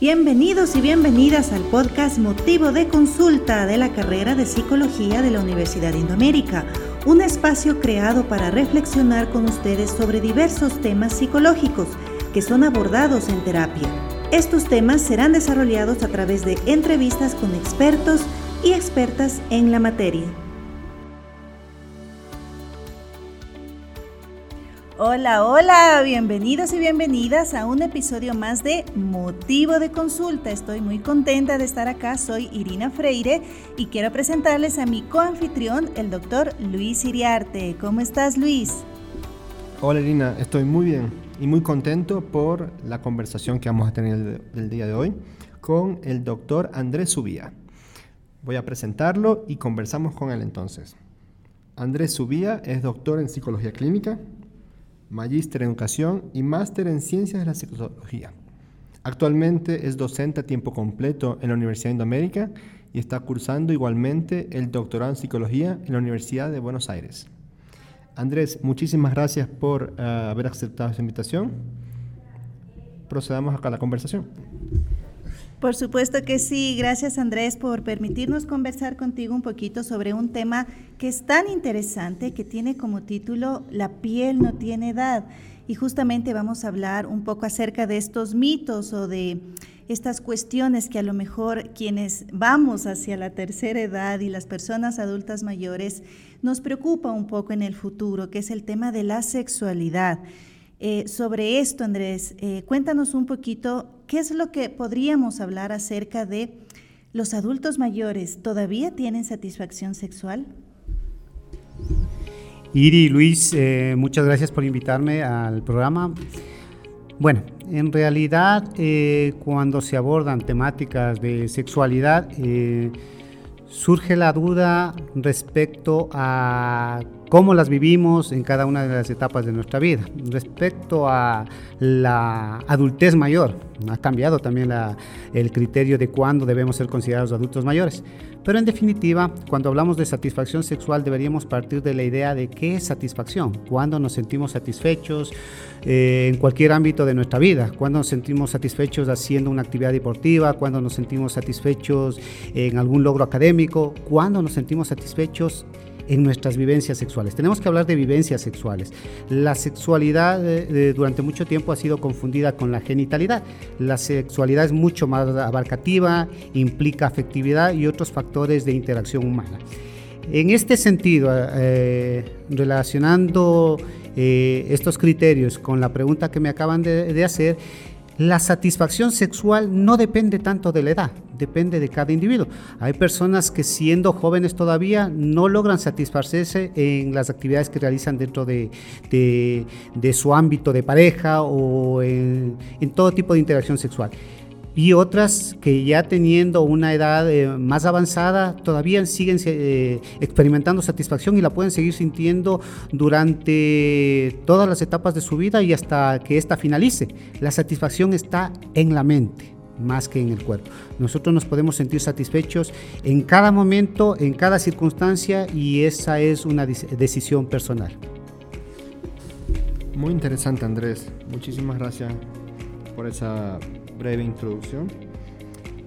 Bienvenidos y bienvenidas al podcast Motivo de Consulta de la carrera de Psicología de la Universidad de Indoamérica, un espacio creado para reflexionar con ustedes sobre diversos temas psicológicos que son abordados en terapia. Estos temas serán desarrollados a través de entrevistas con expertos y expertas en la materia. Hola, hola, bienvenidos y bienvenidas a un episodio más de Motivo de Consulta. Estoy muy contenta de estar acá, soy Irina Freire y quiero presentarles a mi coanfitrión, el doctor Luis Iriarte. ¿Cómo estás, Luis? Hola, Irina, estoy muy bien y muy contento por la conversación que vamos a tener el, día de hoy con el doctor Andrés Subía. Voy a presentarlo y conversamos con él entonces. Andrés Subía es doctor en psicología clínica, magíster en educación y máster en ciencias de la psicología. Actualmente es docente a tiempo completo en la Universidad de Indoamérica y está cursando igualmente el doctorado en psicología en la Universidad de Buenos Aires. Andrés, muchísimas gracias por eh, haber aceptado esta invitación. Procedamos acá a la conversación. Por supuesto que sí. Gracias Andrés por permitirnos conversar contigo un poquito sobre un tema que es tan interesante, que tiene como título La piel no tiene edad. Y justamente vamos a hablar un poco acerca de estos mitos o de estas cuestiones que a lo mejor quienes vamos hacia la tercera edad y las personas adultas mayores nos preocupa un poco en el futuro, que es el tema de la sexualidad. Eh, sobre esto, Andrés, eh, cuéntanos un poquito qué es lo que podríamos hablar acerca de los adultos mayores. ¿Todavía tienen satisfacción sexual? Iri, Luis, eh, muchas gracias por invitarme al programa. Bueno, en realidad cuando se abordan temáticas de sexualidad, surge la duda respecto a cómo las vivimos en cada una de las etapas de nuestra vida. Respecto a la adultez mayor, ha cambiado también el criterio de cuándo debemos ser considerados adultos mayores. Pero en definitiva, cuando hablamos de satisfacción sexual deberíamos partir de la idea de qué es satisfacción, cuándo nos sentimos satisfechos eh, en cualquier ámbito de nuestra vida, cuándo nos sentimos satisfechos haciendo una actividad deportiva, cuándo nos sentimos satisfechos en algún logro académico, cuándo nos sentimos satisfechos en nuestras vivencias sexuales. Tenemos que hablar de vivencias sexuales. La sexualidad eh, eh, durante mucho tiempo ha sido confundida con la genitalidad. La sexualidad es mucho más abarcativa, implica afectividad y otros factores de interacción humana. En este sentido, eh, relacionando estos criterios con la pregunta que me acaban de hacer, la satisfacción sexual no depende tanto de la edad, depende de cada individuo. Hay personas que siendo jóvenes todavía no logran satisfacerse en las actividades que realizan dentro de, su ámbito de pareja o en todo tipo de interacción sexual y otras que ya teniendo una edad eh, más avanzada todavía siguen eh, experimentando satisfacción y la pueden seguir sintiendo durante todas las etapas de su vida y hasta que ésta finalice. La satisfacción está en la mente más que en el cuerpo. Nosotros nos podemos sentir satisfechos en cada momento, en cada circunstancia y esa es una decisión personal. Muy interesante Andrés, muchísimas gracias por esa breve introducción.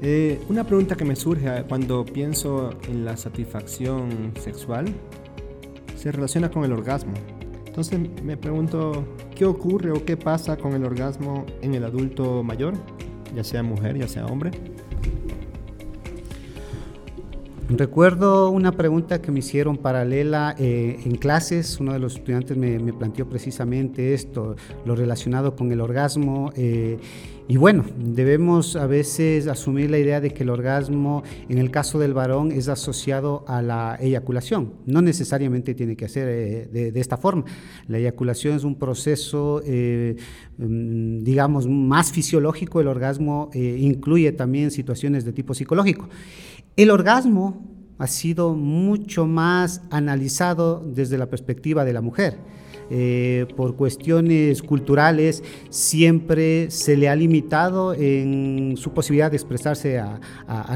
Eh, una pregunta que me surge cuando pienso en la satisfacción sexual se relaciona con el orgasmo. Entonces me pregunto, ¿qué ocurre o qué pasa con el orgasmo en el adulto mayor, ya sea mujer, ya sea hombre? Recuerdo una pregunta que me hicieron paralela eh, en clases. Uno de los estudiantes me, planteó precisamente esto, lo relacionado con el orgasmo. Eh, y bueno, debemos a veces asumir la idea de que el orgasmo, en el caso del varón, es asociado a la eyaculación. No necesariamente tiene que ser eh, de, esta forma. La eyaculación es un proceso, mm, digamos, más fisiológico. El orgasmo incluye también situaciones de tipo psicológico. El orgasmo ha sido mucho más analizado desde la perspectiva de la mujer. Eh, por cuestiones culturales siempre se le ha limitado en su posibilidad de expresarse a,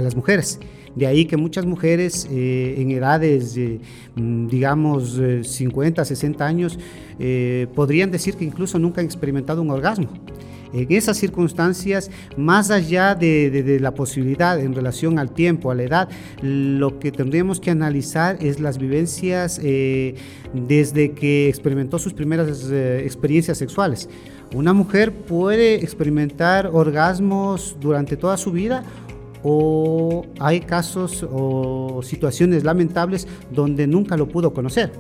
las mujeres. De ahí que muchas mujeres eh, en edades, mm, digamos, 50, 60 años, eh, podrían decir que incluso nunca han experimentado un orgasmo. En esas circunstancias, más allá de, la posibilidad en relación al tiempo, a la edad, lo que tendríamos que analizar es las vivencias eh, desde que experimentó sus primeras eh, experiencias sexuales. Una mujer puede experimentar orgasmos durante toda su vida o hay casos o situaciones lamentables donde nunca lo pudo conocer.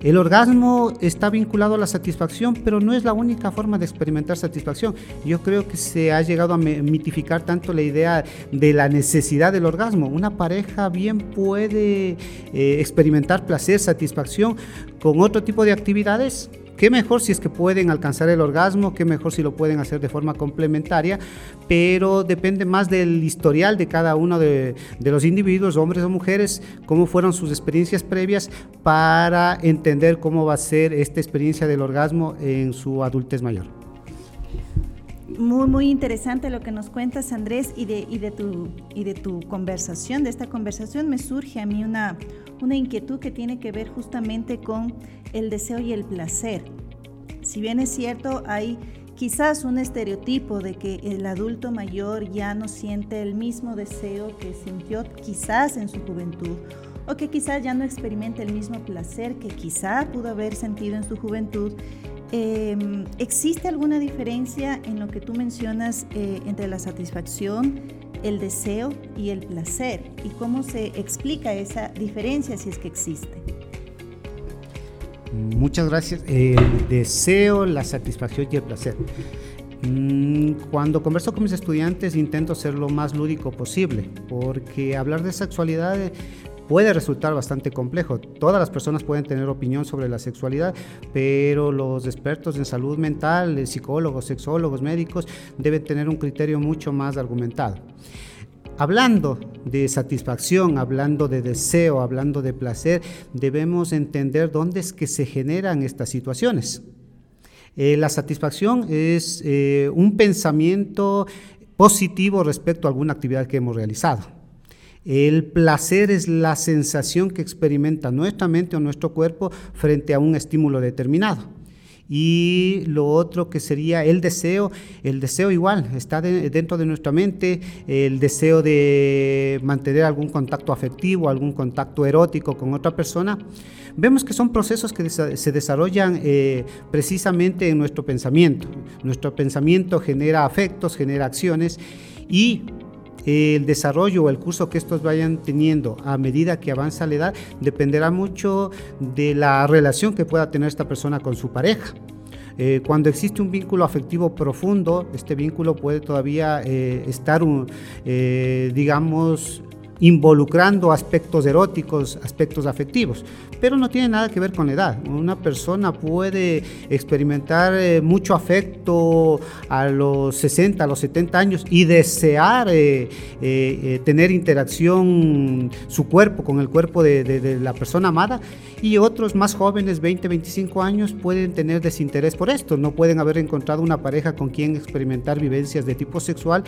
El orgasmo está vinculado a la satisfacción, pero no es la única forma de experimentar satisfacción. Yo creo que se ha llegado a mitificar tanto la idea de la necesidad del orgasmo. Una pareja bien puede eh, experimentar placer, satisfacción con otro tipo de actividades Qué mejor si es que pueden alcanzar el orgasmo, qué mejor si lo pueden hacer de forma complementaria, pero depende más del historial de cada uno de, los individuos, hombres o mujeres, cómo fueron sus experiencias previas para entender cómo va a ser esta experiencia del orgasmo en su adultez mayor. Muy, muy interesante lo que nos cuentas, Andrés, y de, y de, tu, y de tu conversación, de esta conversación me surge a mí una, una inquietud que tiene que ver justamente con el deseo y el placer. Si bien es cierto, hay quizás un estereotipo de que el adulto mayor ya no siente el mismo deseo que sintió quizás en su juventud o que quizás ya no experimenta el mismo placer que quizá pudo haber sentido en su juventud. Em, ¿Existe alguna diferencia en lo que tú mencionas eh, entre la satisfacción, el deseo y el placer? ¿Y cómo se explica esa diferencia si es que existe? Muchas gracias. El deseo, la satisfacción y el placer. Mm, cuando converso con mis estudiantes intento ser lo más lúdico posible, porque hablar de sexualidad puede resultar bastante complejo. Todas las personas pueden tener opinión sobre la sexualidad, pero los expertos en salud mental, psicólogos, sexólogos, médicos, deben tener un criterio mucho más argumentado. Hablando de satisfacción, hablando de deseo, hablando de placer, debemos entender dónde es que se generan estas situaciones. Eh, la satisfacción es eh, un pensamiento positivo respecto a alguna actividad que hemos realizado. El placer es la sensación que experimenta nuestra mente o nuestro cuerpo frente a un estímulo determinado. Y lo otro que sería el deseo, el deseo igual, está dentro de nuestra mente, el deseo de mantener algún contacto afectivo, algún contacto erótico con otra persona. Vemos que son procesos que se desarrollan eh, precisamente en nuestro pensamiento. Nuestro pensamiento genera afectos, genera acciones y el desarrollo o el curso que estos vayan teniendo a medida que avanza la edad dependerá mucho de la relación que pueda tener esta persona con su pareja. Eh, cuando existe un vínculo afectivo profundo, este vínculo puede todavía eh, estar, eh, digamos, involucrando aspectos eróticos, aspectos afectivos, pero no tiene nada que ver con la edad. Una persona puede experimentar eh, mucho afecto a los 60, a los 70 años y desear eh, eh, tener interacción su cuerpo con el cuerpo de, la persona amada y otros más jóvenes, 20, 25 años, pueden tener desinterés por esto, no pueden haber encontrado una pareja con quien experimentar vivencias de tipo sexual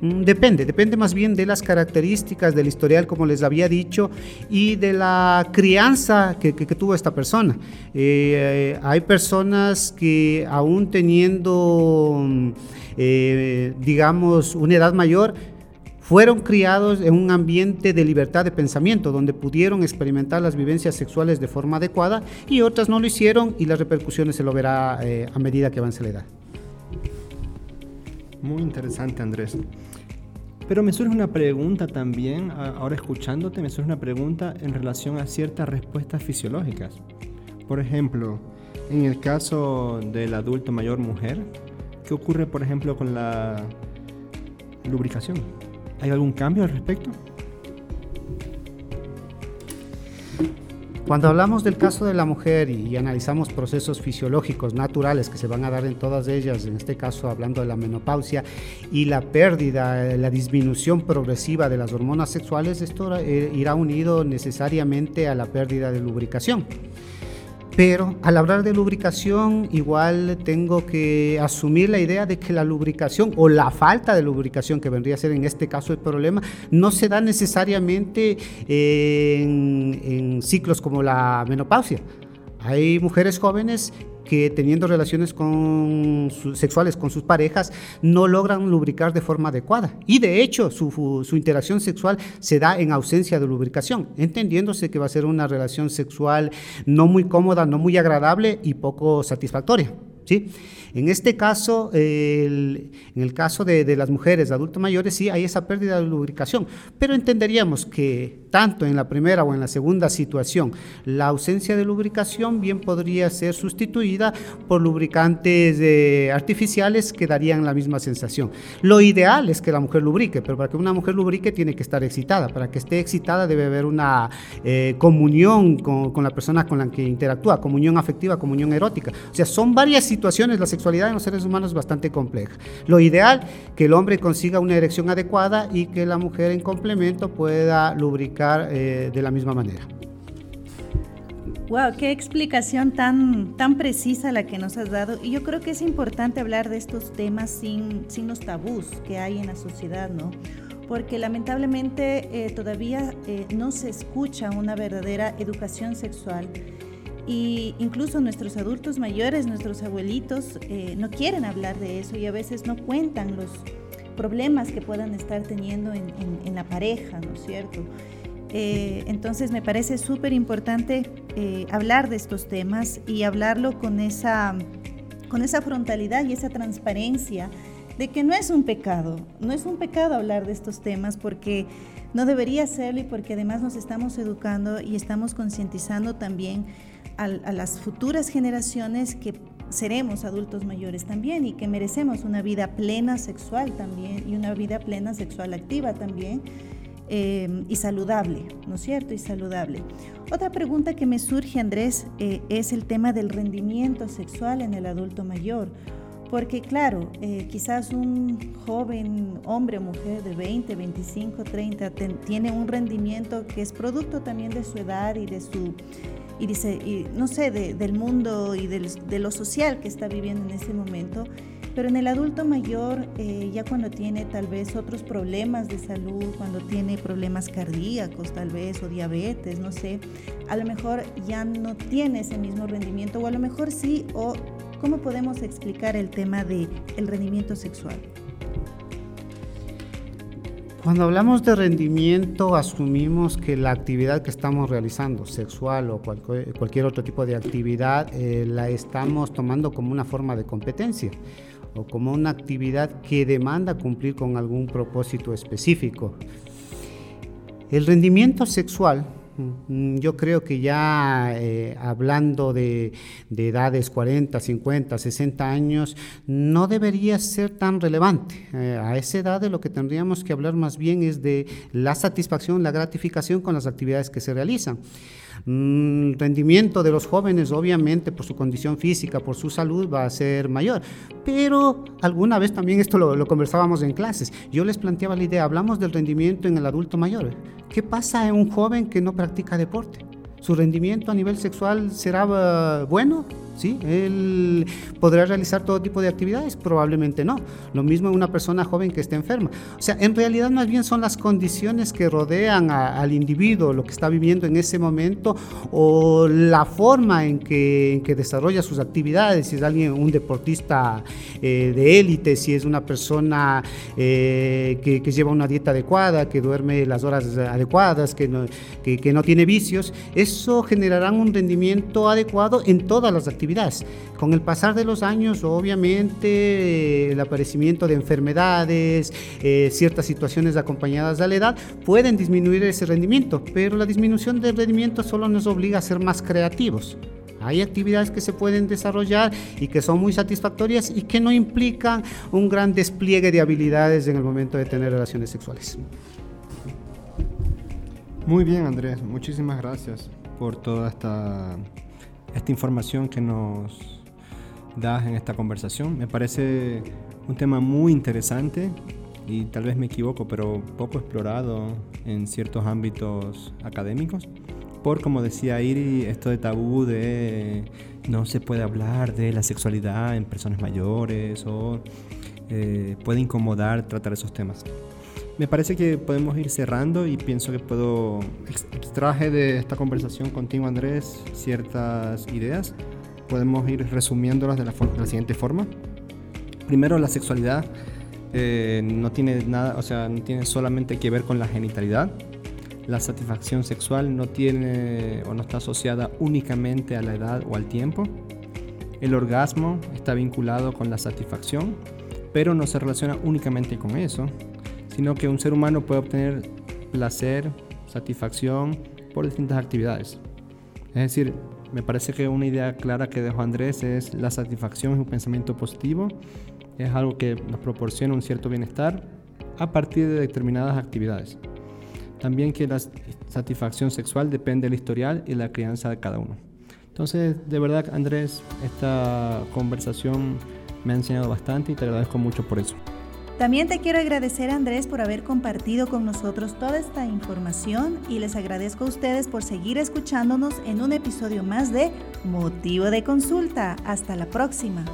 depende, depende más bien de las características del historial, como les había dicho, y de la crianza que, tuvo esta persona. Eh, hay personas que aún teniendo, mm, eh, digamos, una edad mayor, fueron criados en un ambiente de libertad de pensamiento, donde pudieron experimentar las vivencias sexuales de forma adecuada y otras no lo hicieron y las repercusiones se lo verá eh, a medida que avance la edad. Muy interesante, Andrés. Pero me surge una pregunta también, ahora escuchándote, me surge una pregunta en relación a ciertas respuestas fisiológicas. Por ejemplo, en el caso del adulto mayor mujer, ¿qué ocurre, por ejemplo, con la lubricación? ¿Hay algún cambio al respecto? Cuando hablamos del caso de la mujer y, analizamos procesos fisiológicos naturales que se van a dar en todas ellas, en este caso hablando de la menopausia y la pérdida, la disminución progresiva de las hormonas sexuales, esto eh, irá unido necesariamente a la pérdida de lubricación. Pero al hablar de lubricación, igual tengo que asumir la idea de que la lubricación o la falta de lubricación, que vendría a ser en este caso el problema, no se da necesariamente en, ciclos como la menopausia. Hay mujeres jóvenes que teniendo relaciones sexuales con sus parejas no logran lubricar de forma adecuada. Y de hecho, su, su interacción sexual se da en ausencia de lubricación, entendiéndose que va a ser una relación sexual no muy cómoda, no muy agradable y poco satisfactoria. ¿sí? En este caso, en el caso de, las mujeres, de adultos mayores, sí hay esa pérdida de lubricación, pero entenderíamos que tanto en la primera o en la segunda situación, la ausencia de lubricación bien podría ser sustituida por lubricantes eh, artificiales que darían la misma sensación. Lo ideal es que la mujer lubrique, pero para que una mujer lubrique tiene que estar excitada. Para que esté excitada debe haber una eh, comunión con, la persona con la que interactúa, comunión afectiva, comunión erótica. O sea, son varias situaciones la sexualidad sexualidad en los seres humanos es bastante compleja. Lo ideal, que el hombre consiga una erección adecuada y que la mujer en complemento pueda lubricar eh, de la misma manera. Wow, qué explicación tan, tan precisa la que nos has dado. Y yo creo que es importante hablar de estos temas sin, sin los tabús que hay en la sociedad, ¿no? Porque lamentablemente eh, todavía eh, no se escucha una verdadera educación sexual y incluso nuestros adultos mayores, nuestros abuelitos, eh, no quieren hablar de eso y a veces no cuentan los problemas que puedan estar teniendo en, la pareja, ¿no es cierto? Eh, entonces me parece súper importante eh, hablar de estos temas y hablarlo con esa, con esa frontalidad y esa transparencia de que no es un pecado, no es un pecado hablar de estos temas porque no debería serlo y porque además nos estamos educando y estamos concientizando también a, las futuras generaciones que seremos adultos mayores también y que merecemos una vida plena sexual también y una vida plena sexual activa también eh, y saludable, ¿no es cierto? Y saludable. Otra pregunta que me surge, Andrés, eh, es el tema del rendimiento sexual en el adulto mayor. Porque claro, eh, quizás un joven hombre o mujer de 20, 25, 30 tiene un rendimiento que es producto también de su edad y de su y dice, y, no sé, del mundo y de lo social que está viviendo en ese momento. Pero en el adulto mayor, eh, ya cuando tiene tal vez otros problemas de salud, cuando tiene problemas cardíacos tal vez o diabetes, no sé, a lo mejor ya no tiene ese mismo rendimiento o a lo mejor sí, o cómo podemos explicar el tema del el rendimiento sexual. Cuando hablamos de rendimiento, asumimos que la actividad que estamos realizando, sexual o cualquier otro tipo de actividad, eh, la estamos tomando como una forma de competencia o como una actividad que demanda cumplir con algún propósito específico. El rendimiento sexual yo creo que ya eh, hablando de, edades 40, 50, 60 años, no debería ser tan relevante. Eh, a esa edad de lo que tendríamos que hablar más bien es de la satisfacción, la gratificación con las actividades que se realizan. Mm, rendimiento de los jóvenes, obviamente, por su condición física, por su salud, va a ser mayor. Pero alguna vez también esto lo conversábamos en clases. Yo les planteaba la idea, hablamos del rendimiento en el adulto mayor. ¿Qué pasa en un joven que no practica deporte? ¿Su rendimiento a nivel sexual será eh, bueno? ¿Sí? ¿Él podrá realizar todo tipo de actividades? Probablemente no. Lo mismo una persona joven que esté enferma. O sea, en realidad más bien son las condiciones que rodean al individuo, lo que está viviendo en ese momento o la forma en que, desarrolla sus actividades, si es alguien, un deportista eh, de élite, si es una persona eh, que, lleva una dieta adecuada, que duerme las horas adecuadas, que no, que no tiene vicios, eso generará un rendimiento adecuado en todas las actividades con el pasar de los años, obviamente, el aparecimiento de enfermedades, eh, ciertas situaciones acompañadas de la edad, pueden disminuir ese rendimiento, pero la disminución del rendimiento solo nos obliga a ser más creativos. Hay actividades que se pueden desarrollar y que son muy satisfactorias y que no implican un gran despliegue de habilidades en el momento de tener relaciones sexuales. Muy bien, Andrés. Muchísimas gracias por toda esta esta información que nos das en esta conversación. Me parece un tema muy interesante y tal vez me equivoco, pero poco explorado en ciertos ámbitos académicos. Por, como decía Iri, esto de tabú de no se puede hablar de la sexualidad en personas mayores o eh, puede incomodar tratar esos temas. Me parece que podemos ir cerrando y pienso que puedo extraje de esta conversación contigo Andrés ciertas ideas podemos ir resumiéndolas de la, siguiente forma. Primero, la sexualidad eh, no tiene nada, o sea, no tiene solamente que ver con la genitalidad. La satisfacción sexual no tiene o no está asociada únicamente a la edad o al tiempo. El orgasmo está vinculado con la satisfacción, pero no se relaciona únicamente con eso, sino que un ser humano puede obtener placer, satisfacción por distintas actividades. Es decir, me parece que una idea clara que dejó Andrés es la satisfacción es un pensamiento positivo, es algo que nos proporciona un cierto bienestar a partir de determinadas actividades. También que la satisfacción sexual depende del historial y la crianza de cada uno. Entonces, de verdad, Andrés, esta conversación me ha enseñado bastante y te agradezco mucho por eso. También te quiero agradecer Andrés por haber compartido con nosotros toda esta información y les agradezco a ustedes por seguir escuchándonos en un episodio más de Motivo de Consulta. Hasta la próxima.